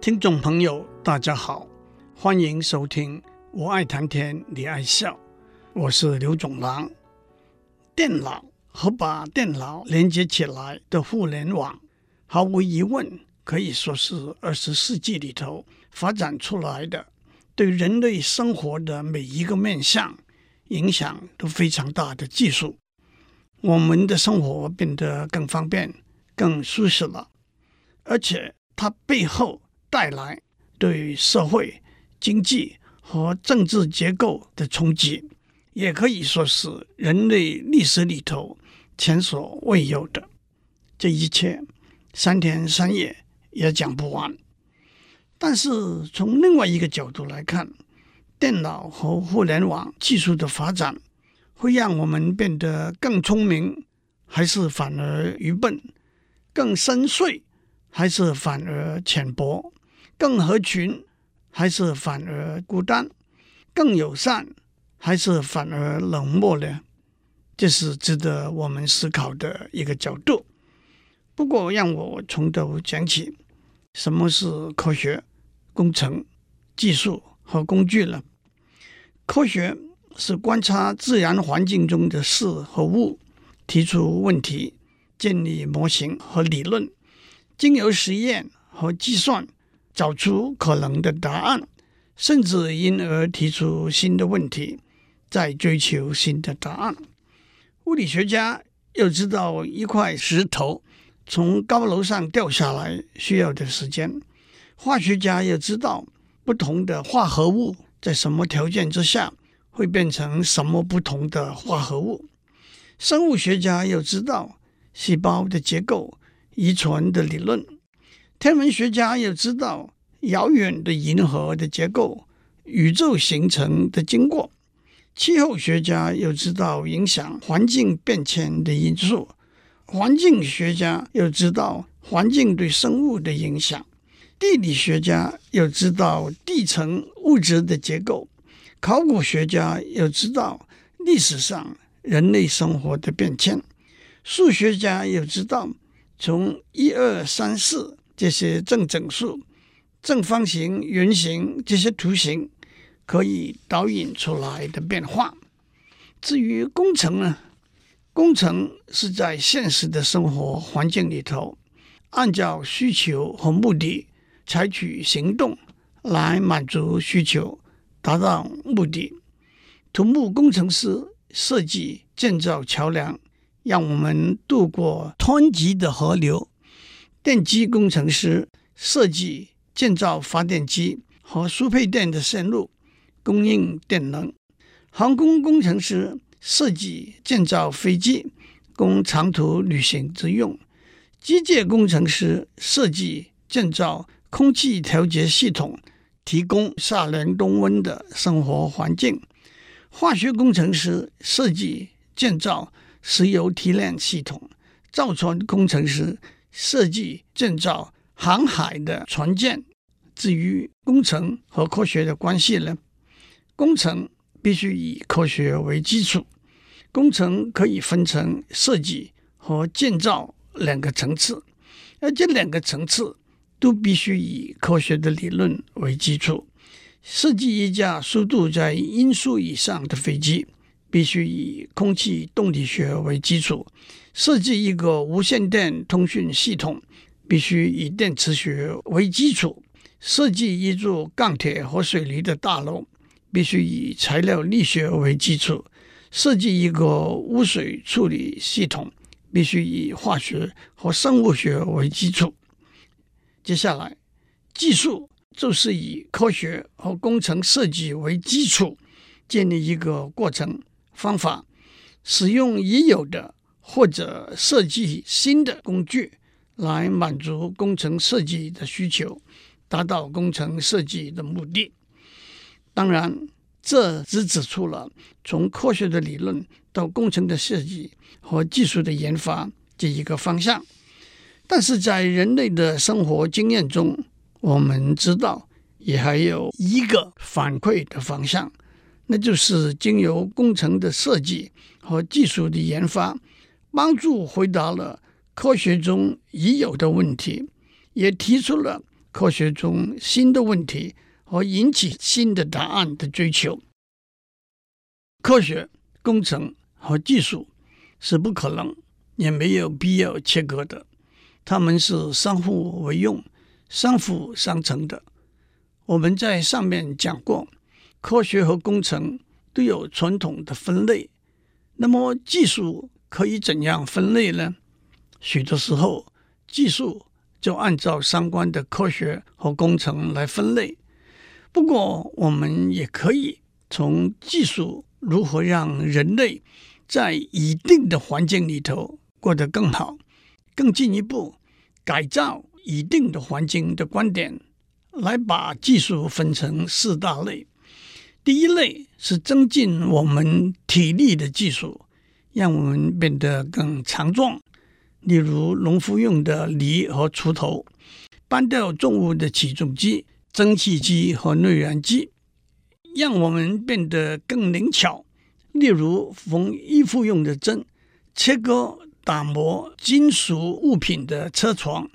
听众朋友，大家好，欢迎收听《我爱谈天，你爱笑》，我是刘总郎。电脑和把电脑连接起来的互联网，毫无疑问可以说是二十世纪里头发展出来的，对人类生活的每一个面向影响都非常大的技术。我们的生活变得更方便、更舒适了，而且它背后带来对社会、经济和政治结构的冲击，也可以说是人类历史里头前所未有的。这一切三天三夜也讲不完。但是从另外一个角度来看，电脑和互联网技术的发展。会让我们变得更聪明，还是反而愚笨？更深邃，还是反而浅薄？更合群，还是反而孤单？更友善，还是反而冷漠呢？这是值得我们思考的一个角度。不过，让我从头讲起：什么是科学、工程、技术和工具呢？科学。是观察自然环境中的事和物，提出问题，建立模型和理论，经由实验和计算找出可能的答案，甚至因而提出新的问题，再追求新的答案。物理学家要知道一块石头从高楼上掉下来需要的时间，化学家要知道不同的化合物在什么条件之下。会变成什么不同的化合物？生物学家要知道细胞的结构、遗传的理论；天文学家要知道遥远的银河的结构、宇宙形成的经过；气候学家要知道影响环境变迁的因素；环境学家要知道环境对生物的影响；地理学家要知道地层物质的结构。考古学家要知道历史上人类生活的变迁，数学家要知道从一二三四这些正整数、正方形、圆形这些图形可以导引出来的变化。至于工程呢？工程是在现实的生活环境里头，按照需求和目的采取行动来满足需求。达到目的，土木工程师设计建造桥梁，让我们渡过湍急的河流；电机工程师设计建造发电机和输配电的线路，供应电能；航空工程师设计建造飞机，供长途旅行之用；机械工程师设计建造空气调节系统。提供夏凉冬温的生活环境，化学工程师设计建造石油提炼系统，造船工程师设计建造航海的船舰。至于工程和科学的关系呢？工程必须以科学为基础，工程可以分成设计和建造两个层次，而这两个层次。都必须以科学的理论为基础。设计一架速度在音速以上的飞机，必须以空气动力学为基础；设计一个无线电通讯系统，必须以电磁学为基础；设计一座钢铁和水泥的大楼，必须以材料力学为基础；设计一个污水处理系统，必须以化学和生物学为基础。接下来，技术就是以科学和工程设计为基础，建立一个过程方法，使用已有的或者设计新的工具来满足工程设计的需求，达到工程设计的目的。当然，这只指出了从科学的理论到工程的设计和技术的研发这一个方向。但是在人类的生活经验中，我们知道也还有一个反馈的方向，那就是经由工程的设计和技术的研发，帮助回答了科学中已有的问题，也提出了科学中新的问题和引起新的答案的追求。科学、工程和技术是不可能也没有必要切割的，它们是相互为用、相辅相成的。我们在上面讲过，科学和工程都有传统的分类，那么技术可以怎样分类呢？许多时候，技术就按照相关的科学和工程来分类。不过，我们也可以从技术如何让人类在一定的环境里头过得更好，更进一步改造一定的环境的观点，来把技术分成四大类。第一类是增进我们体力的技术，让我们变得更强壮。例如，农夫用的犁和锄头，搬掉重物的起重机、蒸汽机和内燃机，让我们变得更灵巧。例如，缝衣服用的针、切割、打磨金属物品的车床、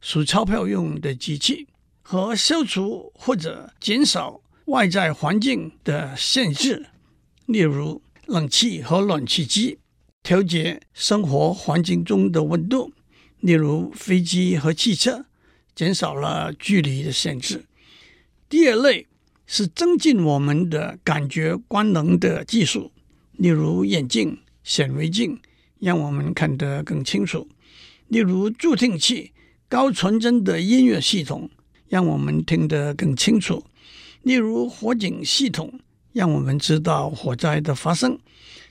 数钞票用的机器，和消除或者减少外在环境的限制，例如冷气和暖气机。调节生活环境中的温度，例如飞机和汽车，减少了距离的限制。第二类是增进我们的感觉官能的技术，例如眼镜、显微镜，让我们看得更清楚；例如助听器、高传真的音乐系统，让我们听得更清楚；例如火警系统，让我们知道火灾的发生；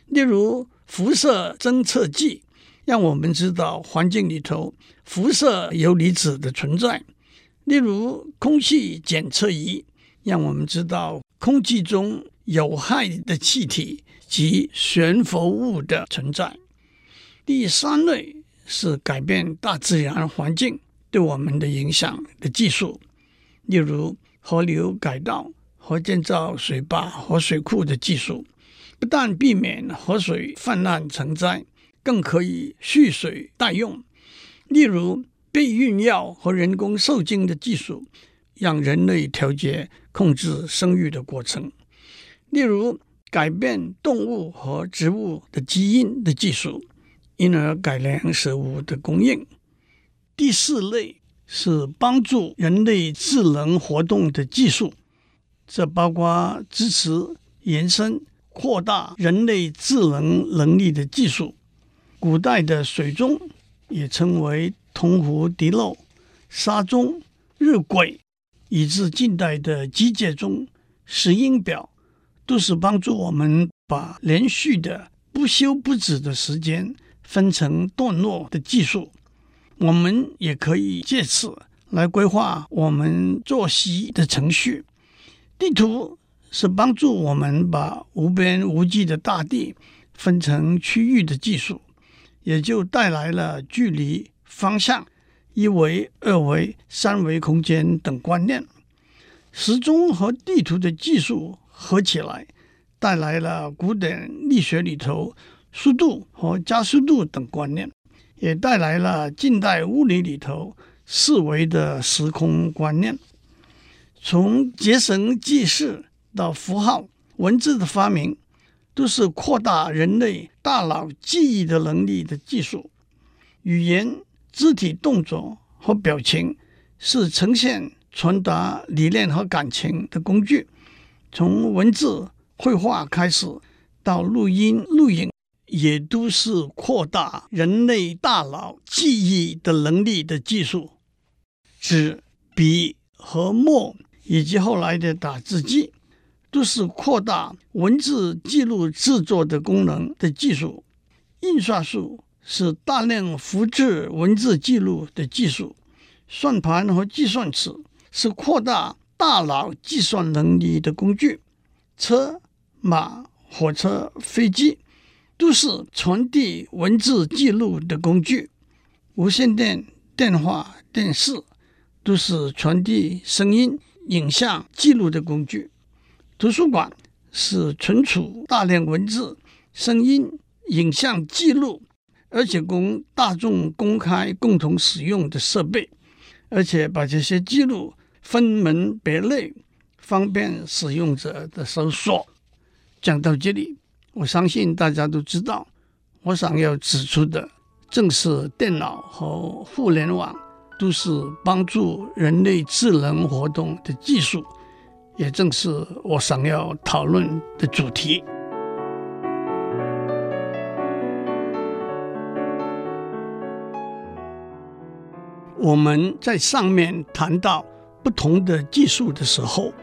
例如。辐射侦测器让我们知道环境里头辐射游离子的存在，例如空气检测仪让我们知道空气中有害的气体及悬浮物的存在。第三类是改变大自然环境对我们的影响的技术，例如河流改道和建造水坝和水库的技术。不但避免河水泛滥成灾，更可以蓄水待用。例如，避孕药和人工受精的技术，让人类调节控制生育的过程。例如，改变动物和植物的基因的技术，因而改良食物的供应。第四类是帮助人类智能活动的技术，这包括支持延伸。扩大人类智能能力的技术，古代的水钟也称为铜壶滴漏、沙钟、日晷，以至近代的机械钟、石英表，都是帮助我们把连续的不休不止的时间分成段落的技术。我们也可以借此来规划我们作息的程序。地图。是帮助我们把无边无际的大地分成区域的技术，也就带来了距离、方向、一维、二维、三维空间等观念。时钟和地图的技术合起来，带来了古典力学里头速度和加速度等观念，也带来了近代物理里头四维的时空观念。从结绳记事。到符号、文字的发明，都是扩大人类大脑记忆的能力的技术。语言、肢体动作和表情是呈现、传达理念和感情的工具。从文字、绘画开始，到录音、录影，也都是扩大人类大脑记忆的能力的技术。纸、笔和墨，以及后来的打字机。都是扩大文字记录制作的功能的技术，印刷术是大量复制文字记录的技术，算盘和计算尺是扩大大脑计算能力的工具，车马、火车、飞机都是传递文字记录的工具，无线电、电话、电视都是传递声音、影像记录的工具。图书馆是存储大量文字、声音、影像记录，而且供大众公开共同使用的设备。而且把这些记录分门别类，方便使用者的搜索。讲到这里，我相信大家都知道，我想要指出的正是电脑和互联网都是帮助人类智能活动的技术，也正是我想要讨论的主题。我们在上面谈到不同的技术的时候，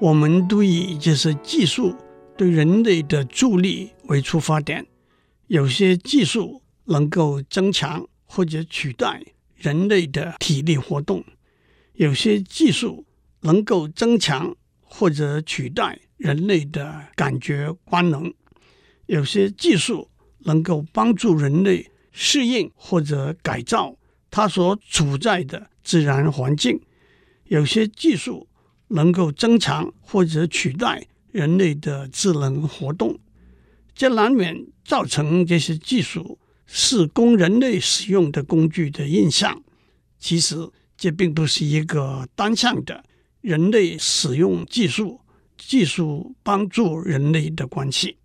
我们都以这些技术。对人类的助力为出发点，有些技术能够增强或者取代人类的体力活动，有些技术能够增强或者取代人类的感觉官能，有些技术能够帮助人类适应或者改造它所处在的自然环境，有些技术能够增强或者取代。人类的智能活动，这难免造成这些技术是供人类使用的工具的印象。其实，这并不是一个单向的人类使用技术、技术帮助人类的关系。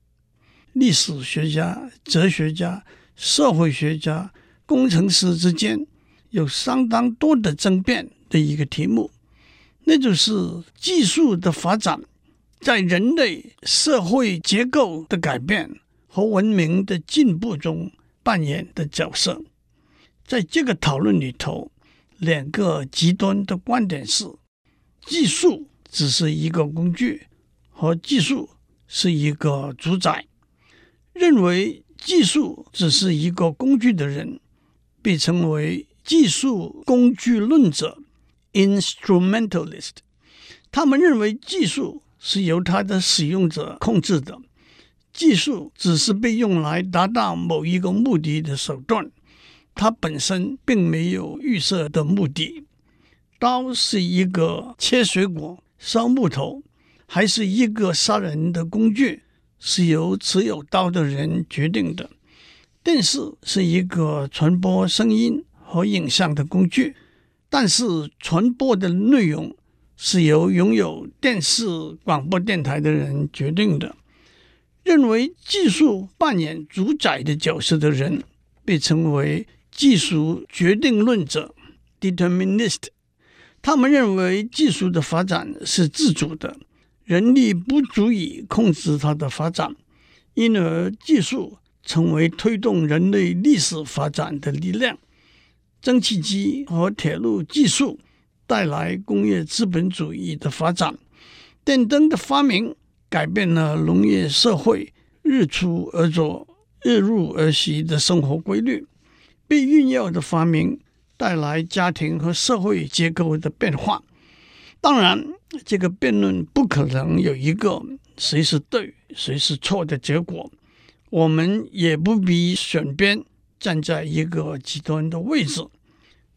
历史学家、哲学家、社会学家、工程师之间有相当多的争辩的一个题目，那就是技术的发展。在人类社会结构的改变和文明的进步中扮演的角色，在这个讨论里头，两个极端的观点是：技术只是一个工具，和技术是一个主宰。认为技术只是一个工具的人，被称为技术工具论者 （instrumentalist）。他们认为技术。是由它的使用者控制的，技术只是被用来达到某一个目的的手段，它本身并没有预设的目的。刀是一个切水果、烧木头，还是一个杀人的工具，是由持有刀的人决定的。电视是一个传播声音和影像的工具，但是传播的内容。是由拥有电视广播电台的人决定的。认为技术扮演主宰的角色的人，被称为技术决定论者 （determinist）。他们认为技术的发展是自主的，人力不足以控制它的发展，因而技术成为推动人类历史发展的力量。蒸汽机和铁路技术。带来工业资本主义的发展，电灯的发明改变了农业社会日出而作、日入而息的生活规律。避孕药的发明带来家庭和社会结构的变化。当然，这个辩论不可能有一个谁是对、谁是错的结果。我们也不必选边，站在一个极端的位置。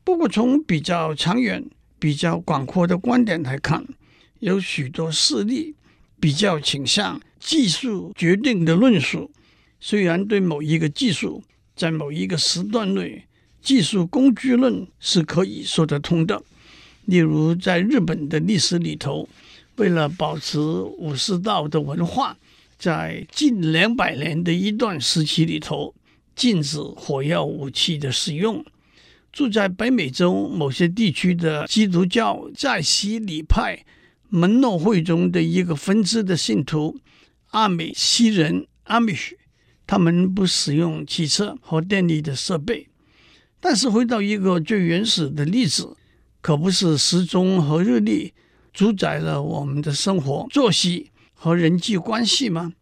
不过，从比较长远。比较广阔的观点来看，有许多事例比较倾向技术决定的论述。虽然对某一个技术在某一个时段内，技术工具论是可以说得通的。例如，在日本的历史里头，为了保持武士道的文化，在近两百年的一段时期里头，禁止火药武器的使用。住在北美洲某些地区的基督教在西里派门诺会中的一个分支的信徒阿美西人 （Amish），他们不使用汽车和电力的设备。但是回到一个最原始的例子，可不是时钟和日历主宰了我们的生活作息和人际关系吗？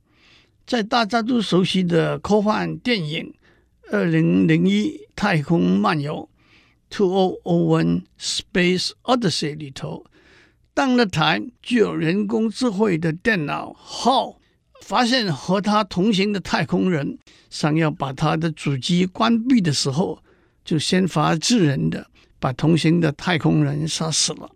在大家都熟悉的科幻电影《二零零一太空漫游》。（Two O One Space Odyssey 里头，当那台具有人工智慧的电脑号发现和他同行的太空人想要把他的主机关闭的时候，就先发制人的把同行的太空人杀死了。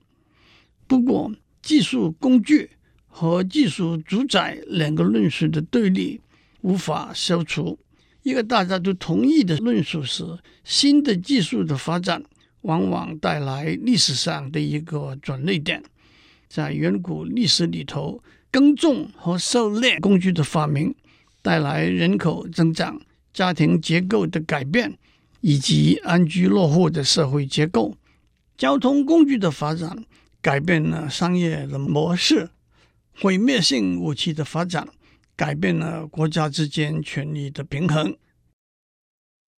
不过，技术工具和技术主宰两个论述的对立无法消除。一个大家都同意的论述是：新的技术的发展往往带来历史上的一个转捩点。在远古历史里头，耕种和狩猎工具的发明带来人口增长、家庭结构的改变，以及安居乐户的社会结构。交通工具的发展改变了商业的模式，毁灭性武器的发展改变了国家之间权力的平衡。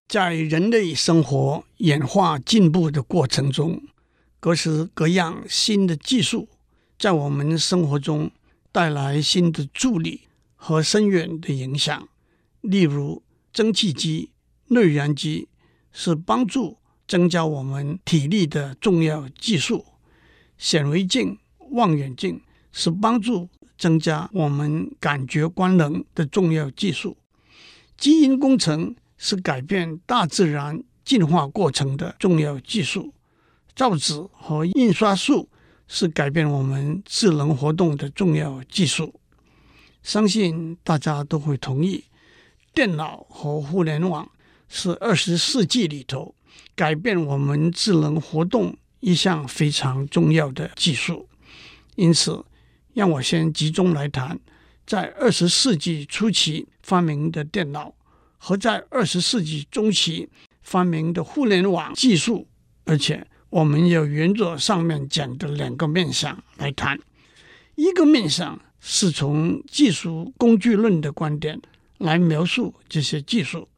在人类生活演化进步的过程中，各式各样新的技术在我们生活中带来新的助力和深远的影响。例如，蒸汽机、内燃机是帮助增加我们体力的重要技术；显微镜、望远镜是帮助增加我们感觉光能的重要技术；基因工程。是改变大自然进化过程的重要技术，造纸和印刷术是改变我们智能活动的重要技术。相信大家都会同意，电脑和互联网是二十世纪里头改变我们智能活动一项非常重要的技术。因此，让我先集中来谈在二十世纪初期发明的电脑。和在二十世纪中期发明的互联网技术，而且我们要沿着上面讲的两个面向来谈。一个面向是从技术工具论的观点来描述这些技术；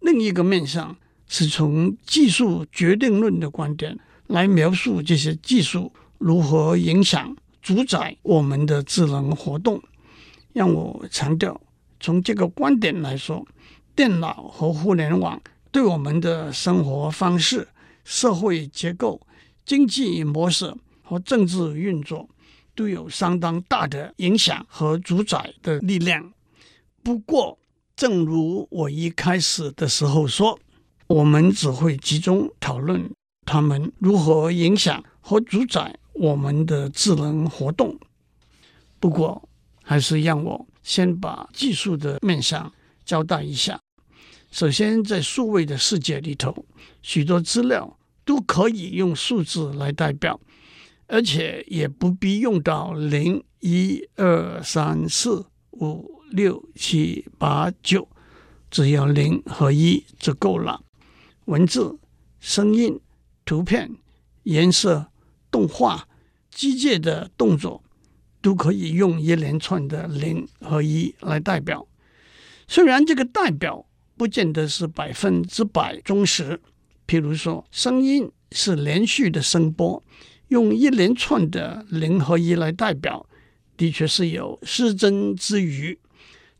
另一个面向是从技术决定论的观点来描述这些技术如何影响、主宰我们的智能活动。让我强调，从这个观点来说。电脑和互联网对我们的生活方式、社会结构、经济模式和政治运作都有相当大的影响和主宰的力量。不过，正如我一开始的时候说，我们只会集中讨论他们如何影响和主宰我们的智能活动。不过，还是让我先把技术的面向交代一下。首先，在数位的世界里头，许多资料都可以用数字来代表，而且也不必用到零、一、二、三、四、五、六、七、八、九，只要零和一就够了。文字、声音、图片、颜色、动画、机械的动作，都可以用一连串的零和一来代表。虽然这个代表，不见得是百分之百忠实。譬如说，声音是连续的声波，用一连串的零和一来代表，的确是有失真之余。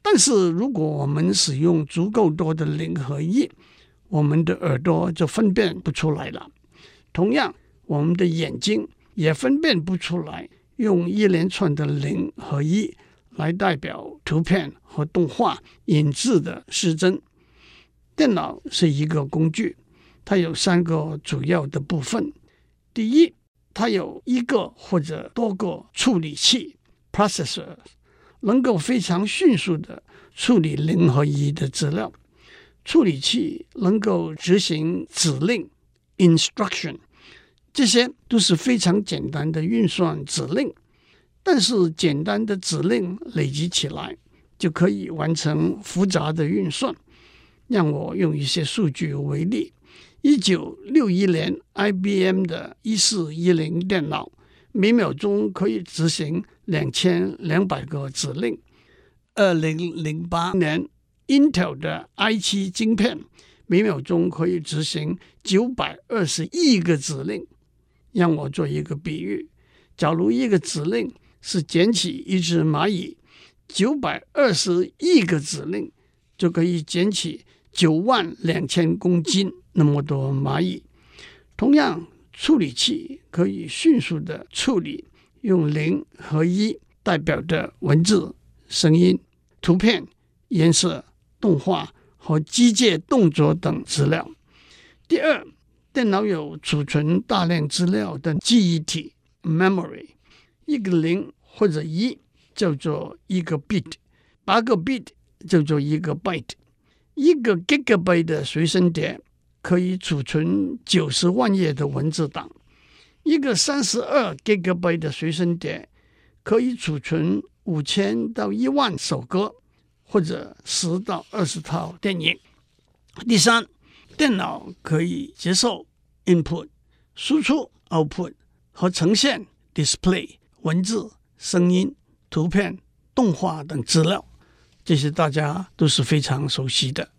但是，如果我们使用足够多的零和一，我们的耳朵就分辨不出来了。同样，我们的眼睛也分辨不出来，用一连串的零和一来代表图片和动画引致的失真。电脑是一个工具，它有三个主要的部分。第一，它有一个或者多个处理器 （processor），能够非常迅速地处理零和一的资料。处理器能够执行指令 （instruction），这些都是非常简单的运算指令。但是，简单的指令累积起来，就可以完成复杂的运算。让我用一些数据为例：一九六一年，IBM 的一四一零电脑每秒钟可以执行两千两百个指令；二零零八年，Intel 的 i 七晶片每秒钟可以执行九百二十亿个指令。让我做一个比喻：假如一个指令是捡起一只蚂蚁，九百二十亿个指令就可以捡起。九万两千公斤那么多蚂蚁，同样处理器可以迅速地处理用零和一代表的文字、声音、图片、颜色、动画和机械动作等资料。第二，电脑有储存大量资料的记忆体 （memory），一个零或者一叫做一个 bit，八个 bit 叫做一个 byte。一个 gigabyte 的随身碟可以储存九十万页的文字档，一个三十二 GB 的随身碟可以储存五千到一万首歌，或者十到二十套电影。第三，电脑可以接受 input 输出 output 和呈现 display 文字、声音、图片、动画等资料，这些大家都是非常熟悉的。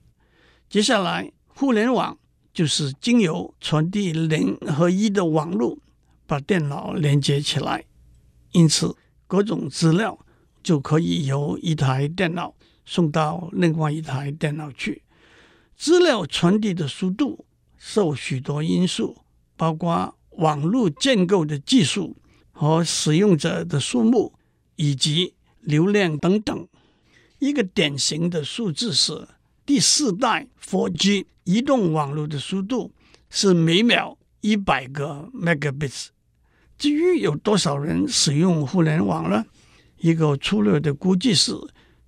接下来，互联网。就是经由传递零和一的网络，把电脑连接起来，因此各种资料就可以由一台电脑送到另外一台电脑去。资料传递的速度受许多因素，包括网络建构的技术和使用者的数目以及流量等等。一个典型的数字是第四代 4G。移动网络的速度是每秒一百个 megabits。至于有多少人使用互联网呢？一个粗略的估计是，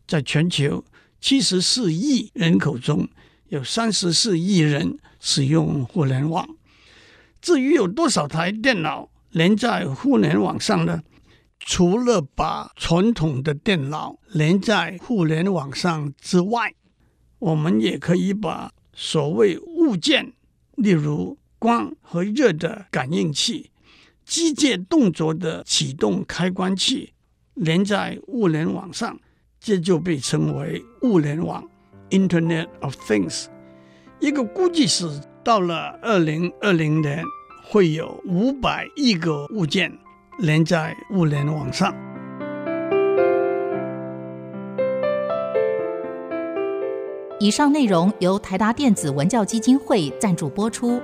在全球七十四亿人口中，有三十四亿人使用互联网。至于有多少台电脑连在互联网上呢？除了把传统的电脑连在互联网上之外，我们也可以把所谓物件，例如光和热的感应器、机械动作的启动开关器，连在物联网上，这就被称为物联网 （Internet of Things）。一个估计是，到了二零二零年，会有五百亿个物件连在物联网上。以上内容由台达电子文教基金会赞助播出。